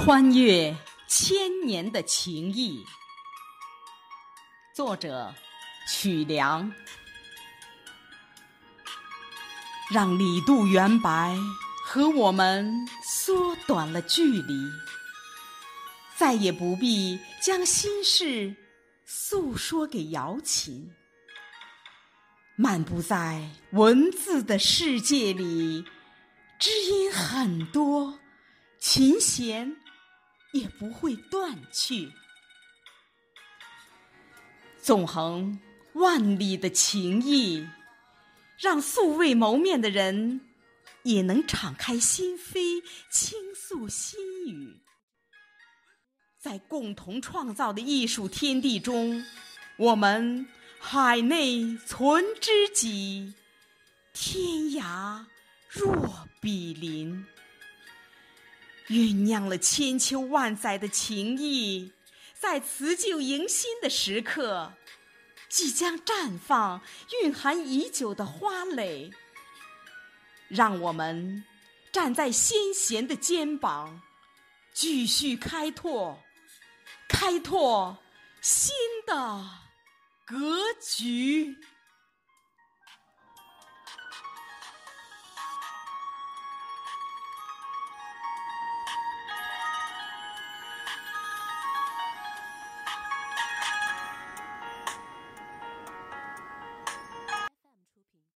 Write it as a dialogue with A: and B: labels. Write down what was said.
A: 穿越千年的情谊，作者曲梁。让李杜元白和我们缩短了距离，再也不必将心事诉说给瑶琴。漫步在文字的世界里，知音很多，琴弦也不会断去。纵横万里的情谊。让素未谋面的人也能敞开心扉，倾诉心语。在共同创造的艺术天地中，我们海内存知己，天涯若比邻。酝酿了千秋万载的情谊，在辞旧迎新的时刻。即将绽放，蕴含已久的花蕾，让我们站在先贤的肩膀，继续开拓，开拓新的格局。